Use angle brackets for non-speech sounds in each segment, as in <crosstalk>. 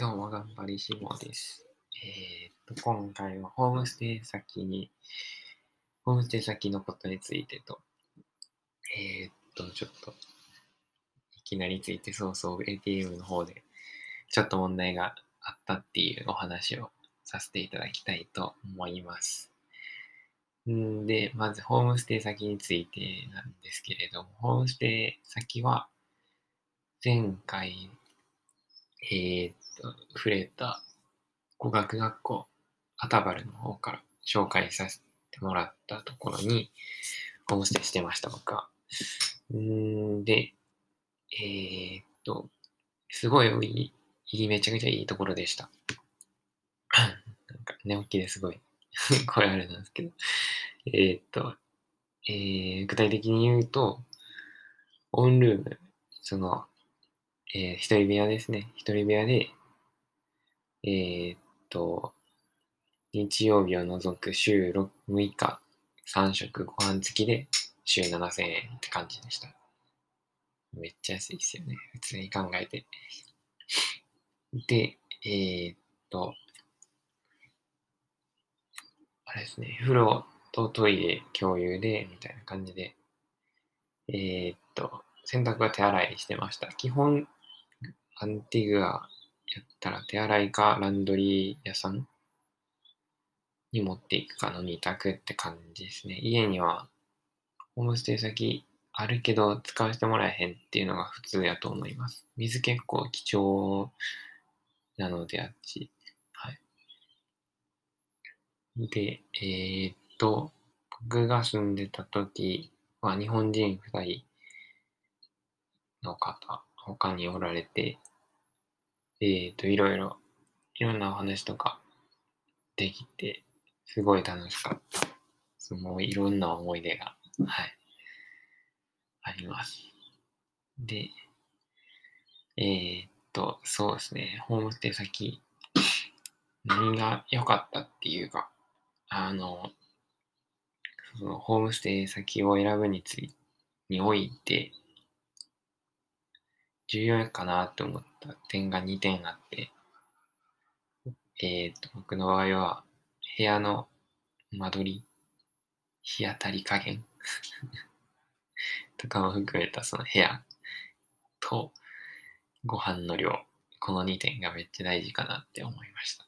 どうも、頑張りしもです。えーっと、今回はホームステイ先に、ホームステイ先のことについてと、えーっと、ちょっと、いきなりついて早々 ATM の方で、ちょっと問題があったっていうお話をさせていただきたいと思います。んで、まず、ホームステイ先についてなんですけれども、ホームステイ先は、前回、えーっと、触れた語学学校、アタバルの方から紹介させてもらったところに、ホームステイしてました、僕は。んで、えーっと、すごいいい、いい、めちゃくちゃいいところでした。なんか寝起きですごい <laughs> 声あれなんですけど。えーっと、えー具体的に言うと、オンルーム、その、えー一人部屋ですね。一人部屋で、えーっと、日曜日を除く週 6, 6日、3食ご飯付きで週7000円って感じでした。めっちゃ安いですよね。普通に考えて。で、えーっと、あれですね、風呂とトイレ共有で、みたいな感じで、えーっと、洗濯は手洗いしてました。基本、アンティグアやったら手洗いかランドリー屋さんに持っていくかの2択って感じですね。家にはホームステイ先あるけど使わせてもらえへんっていうのが普通やと思います。水結構貴重なのであっち。はい。で、えーっと、僕が住んでた時は日本人2人の方、他におられて、えーと、いろいろ、いろんなお話とかできて、すごい楽しかった。そのいいろんな思い出が、はい、あります。で、えーっと、そうですね、ホームステイ先、何が良かったっていうか、あの、そのホームステイ先を選ぶについにおいて、重要かなと思った点が2点あって、えっ、と、僕の場合は、部屋の間取り、日当たり加減 <laughs> とかも含めたその部屋とご飯の量、この2点がめっちゃ大事かなって思いました。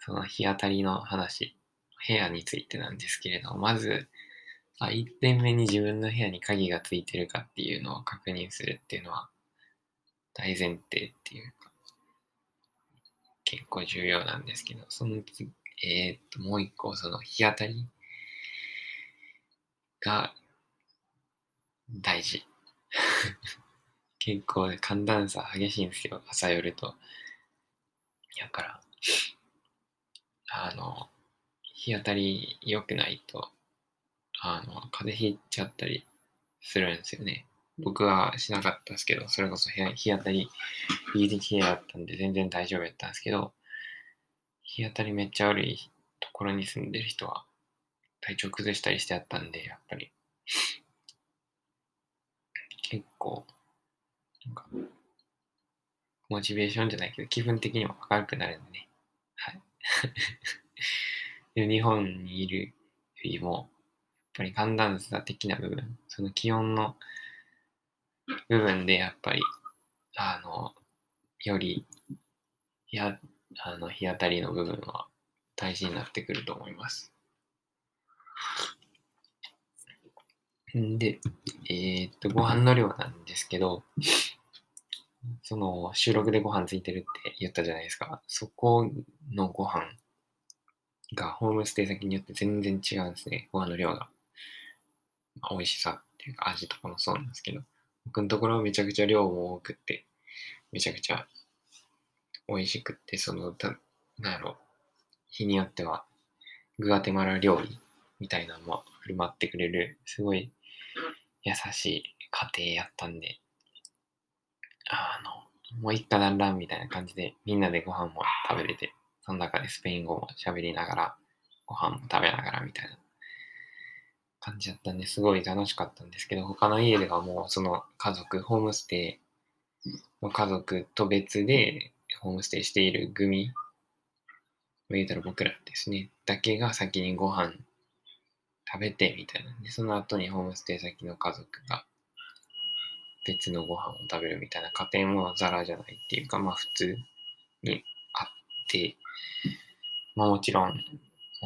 その日当たりの話、部屋についてなんですけれども、まず、あ1点目に自分の部屋に鍵がついてるかっていうのを確認するっていうのは大前提っていうか、結構重要なんですけど、その次、えーっと、もう一個、その日当たりが大事。<laughs> 結構寒暖差激しいんですよ、朝夜と。やから、あの、日当たり良くないと、あの、風邪ひいちゃったりするんですよね。僕はしなかったですけど、それこそ日当たり、いい日だったんで全然大丈夫やったんですけど、日当たりめっちゃ悪いところに住んでる人は体調崩したりしてあったんで、やっぱり結構、なんか、モチベーションじゃないけど気分的にも明るくなるんでね。はい。<laughs> 日本にいるよりも、やっぱり寒暖差的な部分、その気温の部分でやっぱり、あの、より、や、あの、日当たりの部分は大事になってくると思います。んで、えーっと、ご飯の量なんですけど、その、収録でご飯ついてるって言ったじゃないですか。そこのご飯がホームステイ先によって全然違うんですね。ご飯の量が。まあ美味しさっていうか味とかもそうなんですけど。僕のところはめちゃくちゃ量も多くて、めちゃくちゃ美味しくって、その、たなんやろ、日によっては、グアテマラ料理みたいなのも振る舞ってくれる、すごい優しい家庭やったんで、あの、もう一家団らんみたいな感じで、みんなでご飯も食べれて、その中でスペイン語も喋りながら、ご飯も食べながらみたいな。感じだったんですごい楽しかったんですけど、他の家ではもうその家族、ホームステイの家族と別で、ホームステイしている組、言うたら僕らですね、だけが先にご飯食べてみたいな。で、その後にホームステイ先の家族が別のご飯を食べるみたいな家庭もザラじゃないっていうか、まあ普通にあって、まあもちろん、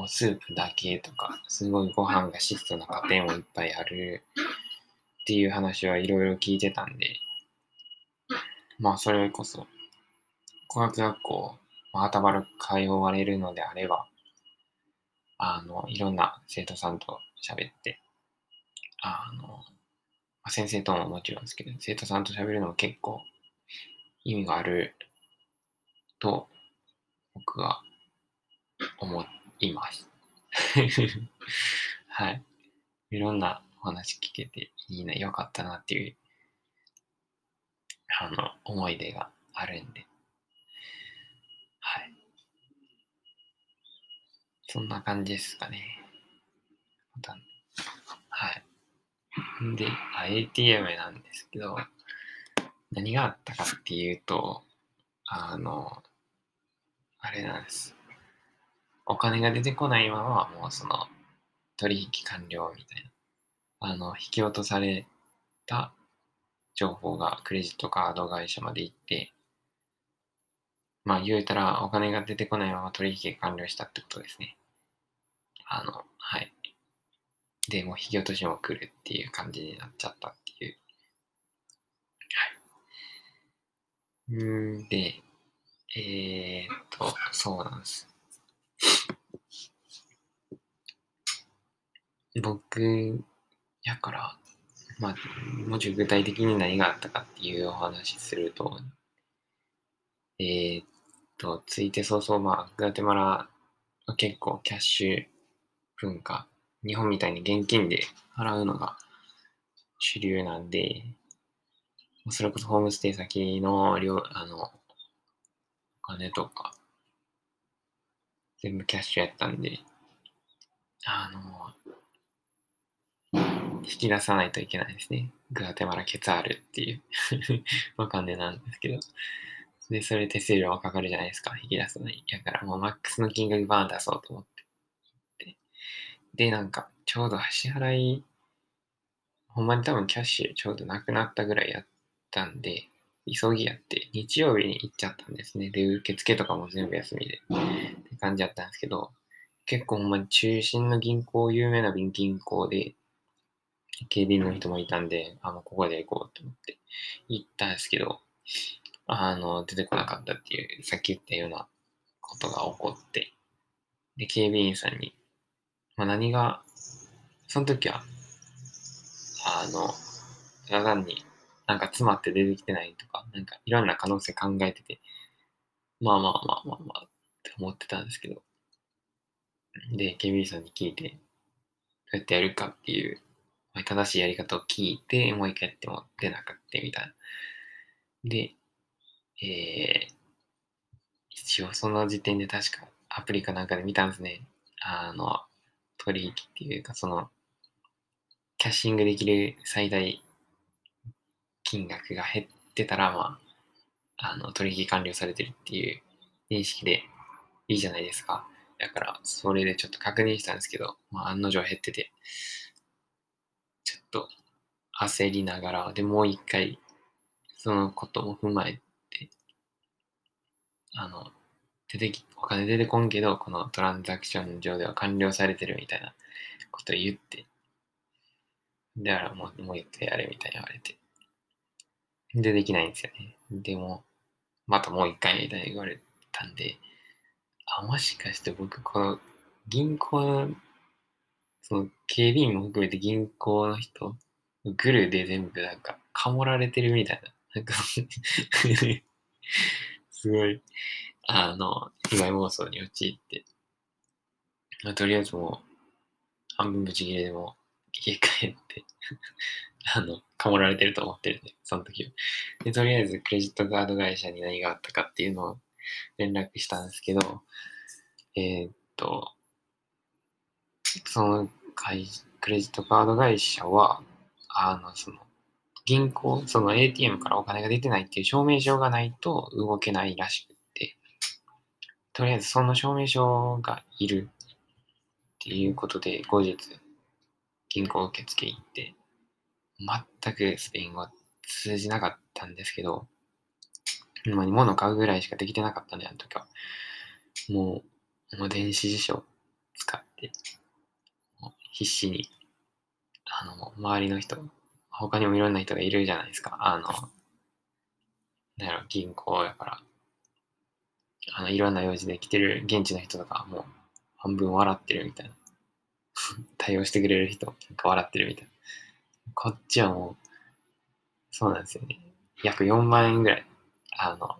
もうスープだけとか、すごいご飯が質素な家庭もいっぱいあるっていう話はいろいろ聞いてたんで、まあそれこそ、語学学校、まあ、はたばる通われるのであれば、あの、いろんな生徒さんと喋って、あの、まあ先生とももちろんですけど、生徒さんと喋るのも結構意味があると僕は思っています。<laughs> はい。いろんなお話聞けていいな、よかったなっていう、あの、思い出があるんで。はい。そんな感じですかね。はい。で、ATM なんですけど、何があったかっていうと、あの、あれなんです。お金が出てこないまま、もうその、取引完了みたいな。あの、引き落とされた情報がクレジットカード会社まで行って、まあ言うたらお金が出てこないまま取引完了したってことですね。あの、はい。で、もう引き落としも来るっていう感じになっちゃったっていう。はい。うんで、えー、っと、そうなんです。僕、やから、まあ、もうちょい具体的に何があったかっていうお話すると、えー、っと、ついて早々、まあ、グアテマラは結構キャッシュ文化日本みたいに現金で払うのが主流なんで、それこそホームステイ先の量、あの、お金とか、全部キャッシュやったんで、あの、引き出さないといけないですね。グアテマラケツァールっていう <laughs> お金なんですけど。で、それ手数料はかかるじゃないですか。引き出すのに。だからもうマックスの金額バーン出そうと思って。で、なんか、ちょうど支払い、ほんまに多分キャッシュちょうどなくなったぐらいやったんで、急ぎやって、日曜日に行っちゃったんですね。で、受付とかも全部休みで、って感じやったんですけど、結構ほんまに中心の銀行、有名な銀行で、警備員の人もいたんで、あ、もうここで行こうと思って行ったんですけど、あの、出てこなかったっていう、さっき言ったようなことが起こって、で、警備員さんに、まあ、何が、その時は、あの、ただ単になんか詰まって出てきてないとか、なんかいろんな可能性考えてて、まあまあまあまあまあって思ってたんですけど、で、ケビーさんに聞いて、どうやってやるかっていう、正しいやり方を聞いて、もう一回やっても出なかったみたいな。で、えー、一応その時点で確かアプリかなんかで見たんですね。あの、取引っていうか、その、キャッシングできる最大金額が減ってたら、まあ、あの、取引完了されてるっていう認識でいいじゃないですか。だから、それでちょっと確認したんですけど、まあ、案の定減ってて、と焦りながら、でもう一回、そのことも踏まえて、あの、出てき、お金出てこんけど、このトランザクション上では完了されてるみたいなこと言って、だからもうもう一回やれみたいに言われて。で、できないんですよね。でも、またもう一回みたいに言われたんで、あ、もしかして僕、この銀行、その警備員も含めて銀行の人、グルで全部なんか、かもられてるみたいな。なんかすごい、あの、被害妄想に陥って、まあ、とりあえずもう、半分ブチ切れでも家帰ってあの、かもられてると思ってるんで、その時は。で、とりあえずクレジットカード会社に何があったかっていうのを連絡したんですけど、えー、っと、その会、クレジットカード会社は、あの、その、銀行、その ATM からお金が出てないっていう証明書がないと動けないらしくっとりあえずその証明書がいるっていうことで、後日、銀行受付行って、全くスペイン語通じなかったんですけど、まあ、物買うぐらいしかできてなかったね、あの時は。もう、もう電子辞書使って、必死に、あの、周りの人、他にもいろんな人がいるじゃないですか。あの、なんやろ、銀行やから、あの、いろんな用事で来てる現地の人とか、もう半分笑ってるみたいな。<laughs> 対応してくれる人、なんか笑ってるみたいな。こっちはもう、そうなんですよね。約4万円ぐらい、あの、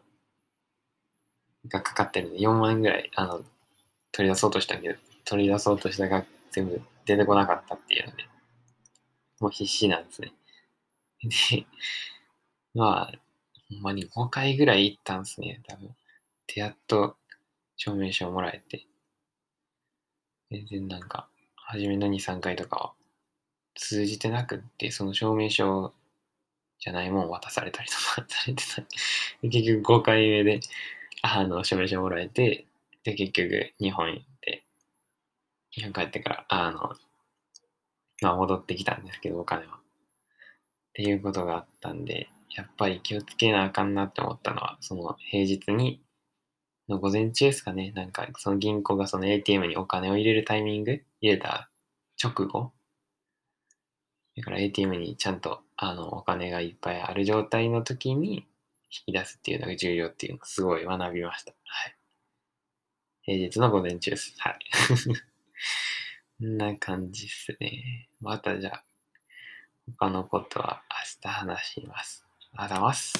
がかかってるんで、4万円ぐらい、あの、取り出そうとしたけど、取り出そうとしたが全部出てこなかったっていうので、もう必死なんですね。<laughs> で、まあ、ほんまに5回ぐらい行ったんですね、多分。で、やっと証明書をもらえて。全然なんか、初めの2、3回とかは通じてなくって、その証明書じゃないもん渡されたりとかされてた。結局5回目で、あの、証明書をもらえて、で、結局日本行って、日本帰ってから、あの、まあ戻ってきたんですけど、お金は。っていうことがあったんで、やっぱり気をつけなあかんなって思ったのは、その平日に、の午前中ですかね、なんかその銀行がその ATM にお金を入れるタイミング、入れた直後、だから ATM にちゃんとあのお金がいっぱいある状態の時に引き出すっていうのが重要っていうのをすごい学びました。はい。平日の午前中です。はい。<laughs> こんな感じっすね。またじゃあ、他のことは明日話します。あざます。